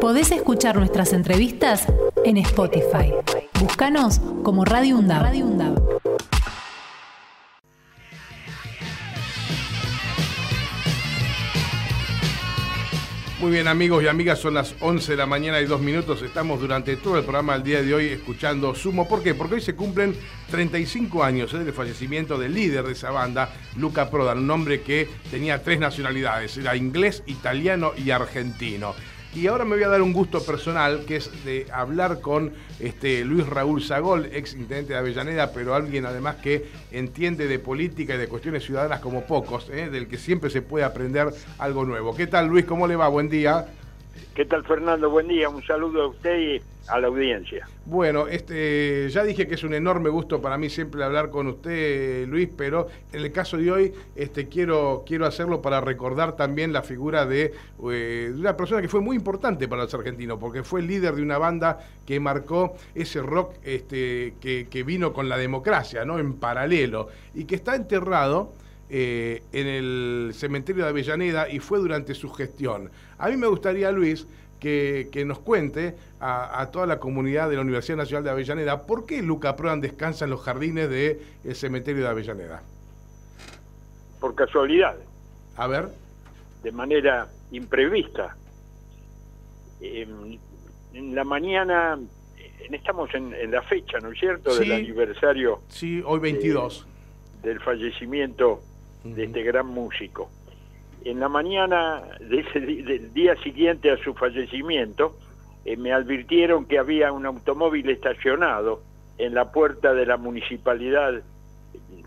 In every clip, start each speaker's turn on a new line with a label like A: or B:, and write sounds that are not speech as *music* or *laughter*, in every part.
A: Podés escuchar nuestras entrevistas en Spotify. Búscanos como Radio UNDAB.
B: Muy bien amigos y amigas, son las 11 de la mañana y dos minutos. Estamos durante todo el programa del día de hoy escuchando Sumo. ¿Por qué? Porque hoy se cumplen 35 años del fallecimiento del líder de esa banda, Luca Prodan, un hombre que tenía tres nacionalidades, era inglés, italiano y argentino. Y ahora me voy a dar un gusto personal, que es de hablar con este, Luis Raúl Zagol, ex intendente de Avellaneda, pero alguien además que entiende de política y de cuestiones ciudadanas como pocos, ¿eh? del que siempre se puede aprender algo nuevo. ¿Qué tal Luis? ¿Cómo le va? Buen día.
C: ¿Qué tal Fernando? Buen día, un saludo a usted y a la audiencia.
B: Bueno, este, ya dije que es un enorme gusto para mí siempre hablar con usted, Luis, pero en el caso de hoy este, quiero, quiero hacerlo para recordar también la figura de, eh, una persona que fue muy importante para los argentinos, porque fue el líder de una banda que marcó ese rock este, que, que vino con la democracia, ¿no? En paralelo, y que está enterrado eh, en el cementerio de Avellaneda y fue durante su gestión. A mí me gustaría, Luis, que, nos cuente a, toda la comunidad de la Universidad Nacional de Avellaneda por qué Luca Prodan descansa en los jardines del cementerio de Avellaneda.
C: Por casualidad.
B: A ver.
C: De manera imprevista. en la mañana, estamos en, la fecha, ¿no es cierto?, del aniversario.
B: Sí, hoy 22.
C: del fallecimiento de este gran músico. En la mañana del día siguiente a su fallecimiento, eh, me advirtieron que había un automóvil estacionado en la puerta de la municipalidad,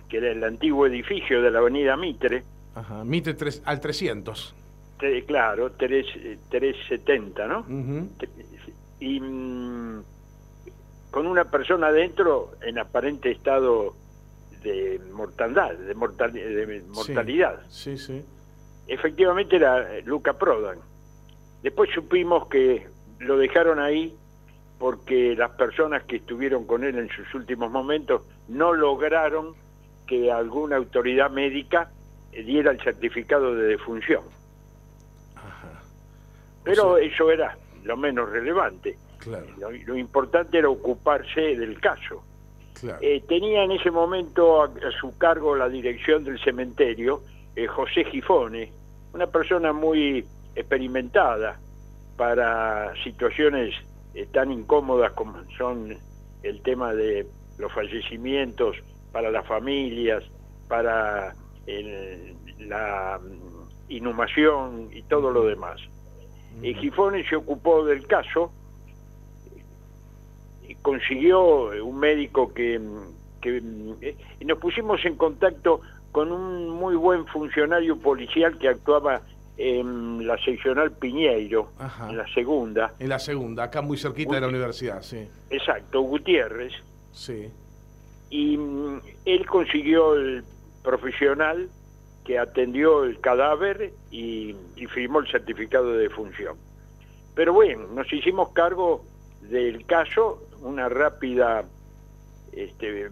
C: que era el antiguo edificio de la avenida Mitre.
B: Ajá, Mitre al 300.
C: claro, 3, 370, ¿no? Y mm, con una persona adentro en aparente estado de mortandad, de, mortalidad.
B: Sí, sí,
C: Efectivamente era Luca Prodan. Después supimos que lo dejaron ahí porque las personas que estuvieron con él en sus últimos momentos no lograron que alguna autoridad médica diera el certificado de defunción. Pero eso era lo menos relevante. lo, importante era ocuparse del caso. Eh, tenía en ese momento a, su cargo la dirección del cementerio eh, José Gifone, una persona muy experimentada para situaciones eh, tan incómodas como son el tema de los fallecimientos para las familias, para la mm, inhumación y todo lo demás. Gifone se ocupó del caso consiguió un médico que, que eh, nos pusimos en contacto con un muy buen funcionario policial que actuaba en la seccional Piñeiro, en la segunda.
B: En la segunda, acá muy cerquita de la universidad, sí.
C: Exacto, Gutiérrez.
B: Sí.
C: Y mm, él consiguió el profesional que atendió el cadáver y, y firmó el certificado de defunción. Pero bueno, nos hicimos cargo del caso una rápida este,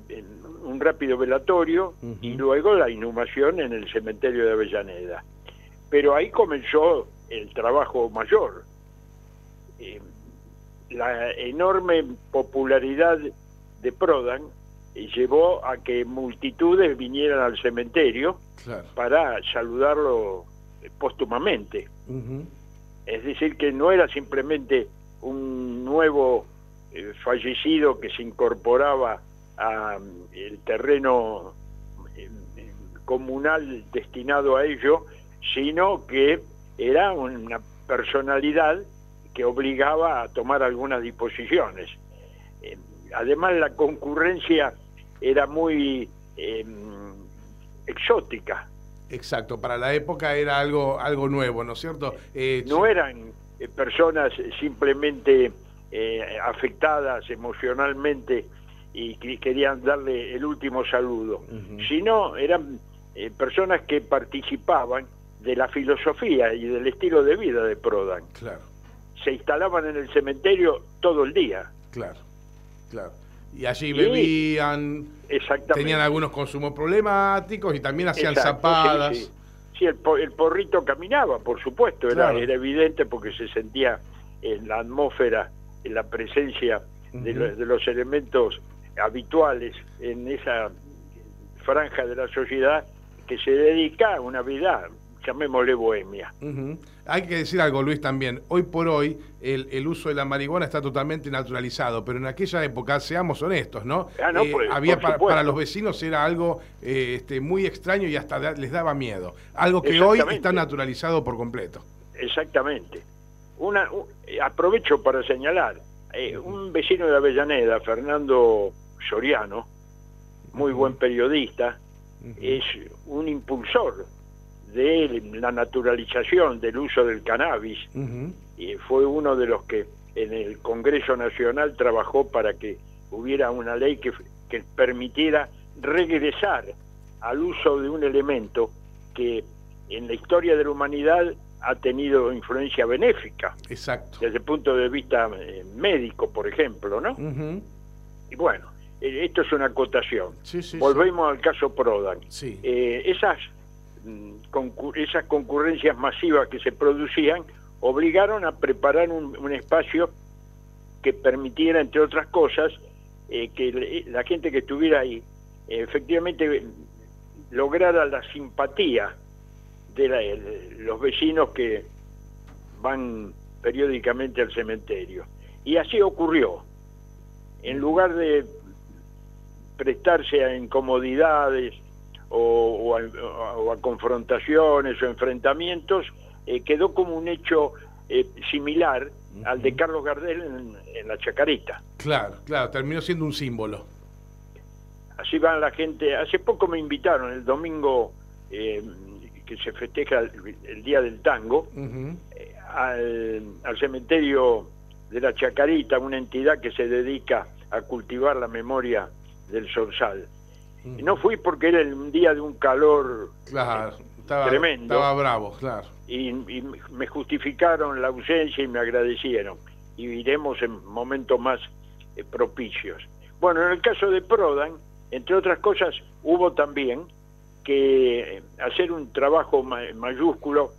C: un rápido velatorio y luego la inhumación en el cementerio de Avellaneda. Pero ahí comenzó el trabajo mayor. Eh, la enorme popularidad de Prodan llevó a que multitudes vinieran al cementerio para saludarlo póstumamente. Es decir, que no era simplemente un nuevo eh, fallecido que se incorporaba al mm, terreno eh, comunal destinado a ello, sino que era una personalidad que obligaba a tomar algunas disposiciones. Eh, además, la concurrencia era muy exótica.
B: Exacto, para la época era algo, algo nuevo, ¿no es cierto?
C: no eran personas simplemente eh, afectadas emocionalmente y que querían darle el último saludo, sino eran eh, personas que participaban de la filosofía y del estilo de vida de Prodan.
B: Claro.
C: Se instalaban en el cementerio todo el día.
B: Claro, claro. Y allí bebían, tenían algunos consumos problemáticos y también hacían zapadas.
C: Sí, el, porrito caminaba, por supuesto, era, era evidente porque se sentía en la atmósfera, la presencia de, de los elementos habituales en esa franja de la sociedad que se dedica a una vida, llamémosle bohemia.
B: Hay que decir algo, Luis, también. Hoy por hoy el, uso de la marihuana está totalmente naturalizado, pero en aquella época, seamos honestos, ¿no?
C: Ah,
B: eh, pues, había para, los vecinos era algo eh, este, muy extraño y hasta les daba miedo. Algo que hoy está naturalizado por completo.
C: Exactamente. Una, aprovecho para señalar, eh, un vecino de Avellaneda, Fernando Soriano, muy buen periodista, es un impulsor de la naturalización del uso del cannabis. Y fue uno de los que en el Congreso Nacional trabajó para que hubiera una ley que, que permitiera regresar al uso de un elemento que en la historia de la humanidad ha tenido influencia benéfica.
B: Exacto.
C: Desde el punto de vista eh, médico, por ejemplo, ¿no? Y bueno, eh, esto es una acotación. Volvemos al caso Prodan. Eh, esas, mm, esas concurrencias masivas que se producían obligaron a preparar un, espacio que permitiera, entre otras cosas, eh, que la gente que estuviera ahí efectivamente lograra la simpatía de los vecinos que van periódicamente al cementerio. Y así ocurrió. En lugar de prestarse a incomodidades o, a, confrontaciones o enfrentamientos, eh, quedó como un hecho eh, similar al de Carlos Gardel en, la Chacarita.
B: Claro, claro, terminó siendo un símbolo.
C: Así va la gente. Hace poco me invitaron el domingo eh, que se festeja el, Día del Tango al, al cementerio de la Chacarita, una entidad que se dedica a cultivar la memoria del Sorsal. Y no fui porque era el día de un calor tremendo.
B: Estaba bravo, claro.
C: Y, me justificaron la ausencia y me agradecieron. Y iremos en momentos más eh, propicios. Bueno, en el caso de Prodan, entre otras cosas, hubo también que hacer un trabajo mayúsculo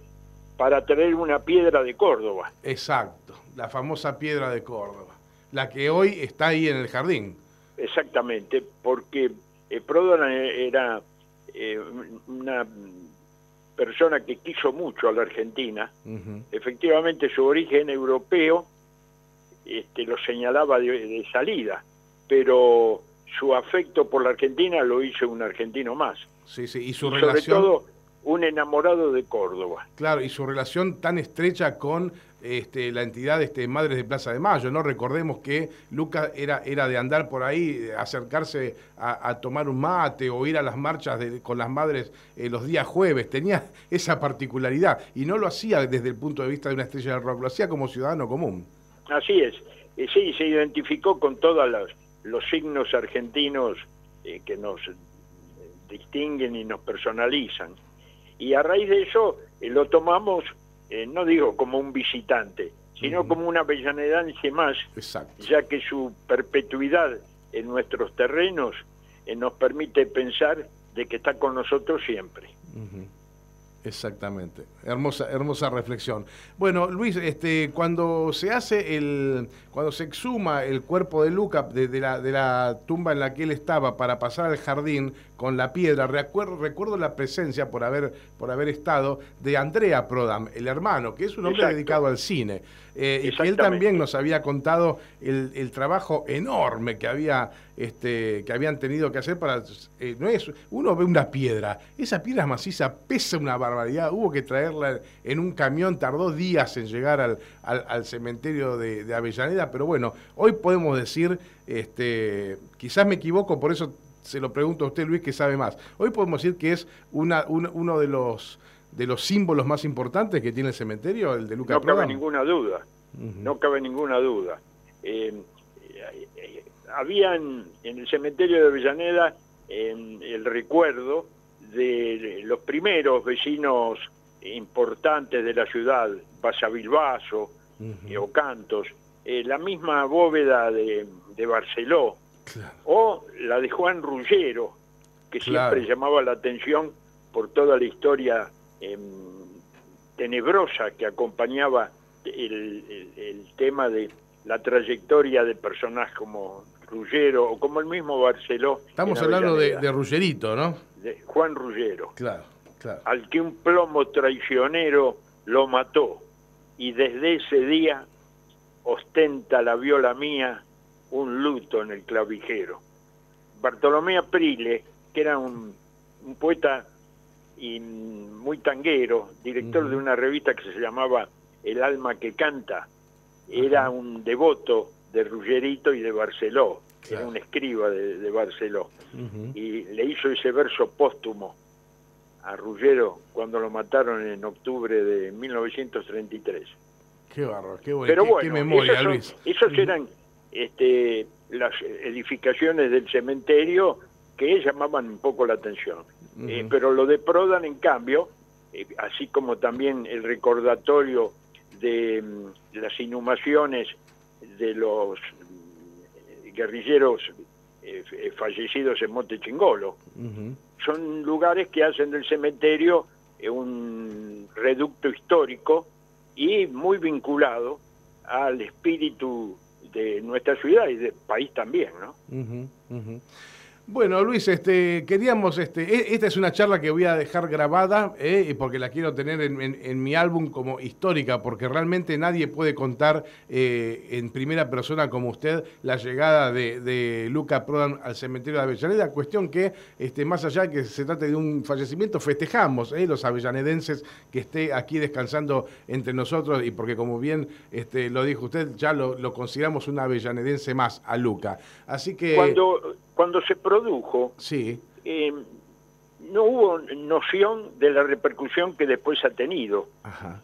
C: para traer una piedra de Córdoba.
B: Exacto, la famosa piedra de Córdoba, la que hoy está ahí en el jardín.
C: Exactamente, porque eh, Prodan era eh, una persona que quiso mucho a la Argentina. Efectivamente, su origen europeo este, lo señalaba de, salida, pero su afecto por la Argentina lo hizo un argentino más.
B: Sí, sí, y su relación...
C: Sobre todo, un enamorado de Córdoba.
B: Claro, y su relación tan estrecha con este, la entidad este, Madres de Plaza de Mayo, ¿no? Recordemos que Lucas era, era de andar por ahí, acercarse a, tomar un mate o ir a las marchas con las madres eh, los días jueves, tenía *laughs* esa particularidad y no lo hacía desde el punto de vista de una estrella de rock, lo hacía como ciudadano común.
C: Así es, eh, sí, se identificó con todos los, los signos argentinos eh, que nos distinguen y nos personalizan. Y a raíz de eso lo tomamos eh, no digo como un visitante, sino como una avellanedanse más, ya que su perpetuidad en nuestros terrenos eh, nos permite pensar de que está con nosotros siempre.
B: Exactamente, hermosa, hermosa reflexión. Bueno, Luis, este, cuando se hace el, cuando se exhuma el cuerpo de Luca de, la, de la tumba en la que él estaba para pasar al jardín con la piedra, recuerdo, recuerdo la presencia por haber, por haber estado de Andrea Prodam, el hermano, que es un hombre dedicado al cine. Eh, y que él también nos había contado el, trabajo enorme que había este, que habían tenido que hacer para eh, no es uno ve una piedra esa piedra maciza pesa una barbaridad hubo que traerla en un camión tardó días en llegar al, al, cementerio de, Avellaneda pero bueno hoy podemos decir este quizás me equivoco por eso se lo pregunto a usted Luis que sabe más. Hoy podemos decir que es una, uno de los de los símbolos más importantes que tiene el cementerio, el de Lucas
C: No cabe ninguna duda, no cabe ninguna duda. Eh, eh, habían en el cementerio de Avellaneda el recuerdo de los primeros vecinos importantes de la ciudad, Basavilbaso, uh Ocantos, eh, la misma bóveda de, Barceló, o la de Juan Rullero, que siempre llamaba la atención por toda la historia Em, tenebrosa que acompañaba el, tema de la trayectoria de personajes como Ruggero o como el mismo Barceló.
B: Estamos hablando de, de, Ruggerito, ¿no?
C: De Juan Ruggero.
B: Claro, claro.
C: Al que un plomo traicionero lo mató y desde ese día ostenta la viola mía un luto en el clavijero. Bartolomé Aprile, que era un, poeta y muy tanguero, director de una revista que se llamaba El alma que canta, era un devoto de Ruggerito y de Barceló, era un escriba de, Barceló, y le hizo ese verso póstumo a Ruggero cuando lo mataron en octubre de 1933.
B: Qué barro, qué, bueno, qué, memoria, Luis.
C: Esos eran este, las edificaciones del cementerio que llamaban un poco la atención. Eh, pero lo de Prodan, en cambio, eh, así como también el recordatorio de mm, las inhumaciones de los mm, guerrilleros eh, fallecidos en Monte Chingolo, son lugares que hacen del cementerio un reducto histórico y muy vinculado al espíritu de nuestra ciudad y del país también, ¿no?
B: Bueno, Luis, este, queríamos, este, e, esta es una charla que voy a dejar grabada, eh, porque la quiero tener en, mi álbum como histórica, porque realmente nadie puede contar eh, en primera persona como usted la llegada de, Luca Prodan al cementerio de Avellaneda, cuestión que, este, más allá de que se trate de un fallecimiento, festejamos eh, los avellanedenses que esté aquí descansando entre nosotros, y porque como bien este, lo dijo usted, ya lo, lo consideramos un avellanedense más a Luca. Así que...
C: Cuando cuando se produjo,
B: sí.
C: Eh, no hubo noción de la repercusión que después ha tenido.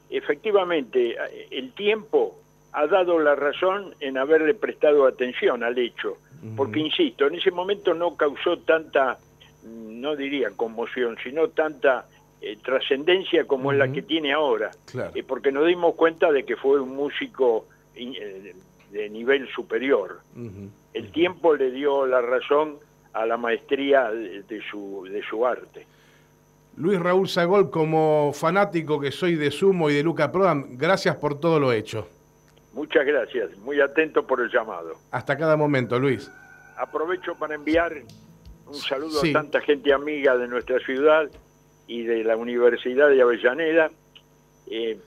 C: Efectivamente, el tiempo ha dado la razón en haberle prestado atención al hecho, porque, insisto, en ese momento no causó tanta, no diría conmoción, sino tanta eh, trascendencia como es la que tiene ahora, eh, porque nos dimos cuenta de que fue un músico de nivel superior. El tiempo le dio la razón a la maestría de, su, de su arte.
B: Luis Raúl Sagol, como fanático que soy de Sumo y de Luca Prodan, gracias por todo lo hecho.
C: Muchas gracias, muy atento por el llamado.
B: Hasta cada momento, Luis.
C: Aprovecho para enviar un saludo a tanta gente amiga de nuestra ciudad y de la Universidad de Avellaneda. Eh,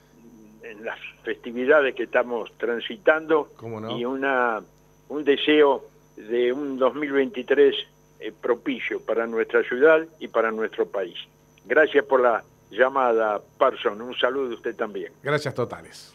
C: en las festividades que estamos transitando y una un deseo de un 2023 eh, propicio para nuestra ciudad y para nuestro país. Gracias por la llamada, Parson. Un saludo a usted también.
B: Gracias totales.